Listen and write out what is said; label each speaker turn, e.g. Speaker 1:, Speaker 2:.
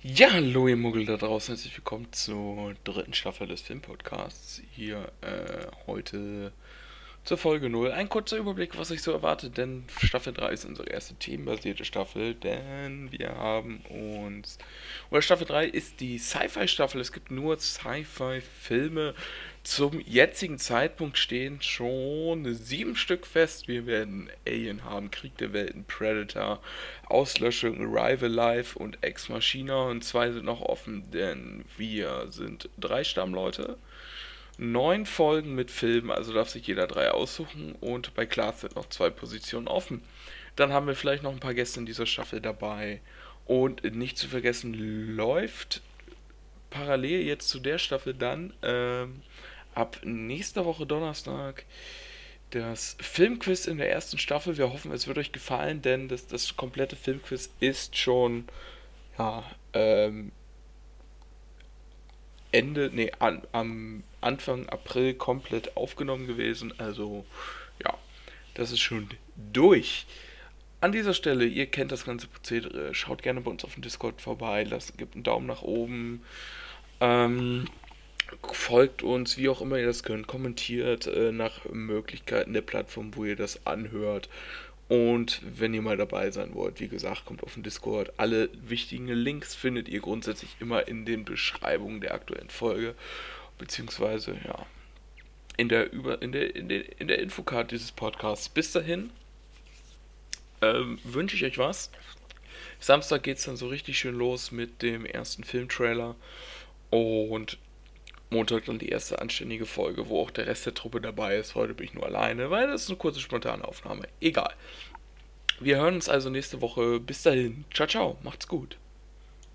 Speaker 1: Ja, hallo ihr Muggel da draußen, herzlich willkommen zur dritten Staffel des Filmpodcasts. Hier äh, heute zur Folge 0. Ein kurzer Überblick, was ich so erwarte, denn Staffel 3 ist unsere erste themenbasierte Staffel, denn wir haben uns. Oder Staffel 3 ist die Sci-Fi-Staffel, es gibt nur Sci-Fi-Filme. Zum jetzigen Zeitpunkt stehen schon sieben Stück fest. Wir werden Alien haben, Krieg der Welten, Predator, Auslöschung, Arrival Life und Ex Machina. Und zwei sind noch offen, denn wir sind drei Stammleute neun Folgen mit Filmen, also darf sich jeder drei aussuchen und bei Klaas sind noch zwei Positionen offen. Dann haben wir vielleicht noch ein paar Gäste in dieser Staffel dabei. Und nicht zu vergessen, läuft parallel jetzt zu der Staffel dann ähm, ab nächster Woche Donnerstag das Filmquiz in der ersten Staffel. Wir hoffen, es wird euch gefallen, denn das, das komplette Filmquiz ist schon ja, ähm, Ende, nee, an, am Anfang April komplett aufgenommen gewesen. Also, ja, das ist schon durch. An dieser Stelle, ihr kennt das ganze Prozedere, schaut gerne bei uns auf dem Discord vorbei, lasst, gebt einen Daumen nach oben, ähm, folgt uns, wie auch immer ihr das könnt, kommentiert äh, nach Möglichkeiten der Plattform, wo ihr das anhört und wenn ihr mal dabei sein wollt, wie gesagt, kommt auf den Discord. Alle wichtigen Links findet ihr grundsätzlich immer in den Beschreibungen der aktuellen Folge. Beziehungsweise, ja, in der, Über in der, in der, in der Infocard dieses Podcasts. Bis dahin ähm, wünsche ich euch was. Samstag geht es dann so richtig schön los mit dem ersten Filmtrailer. Und Montag dann die erste anständige Folge, wo auch der Rest der Truppe dabei ist. Heute bin ich nur alleine, weil das ist eine kurze spontane Aufnahme. Egal. Wir hören uns also nächste Woche. Bis dahin. Ciao, ciao. Macht's gut.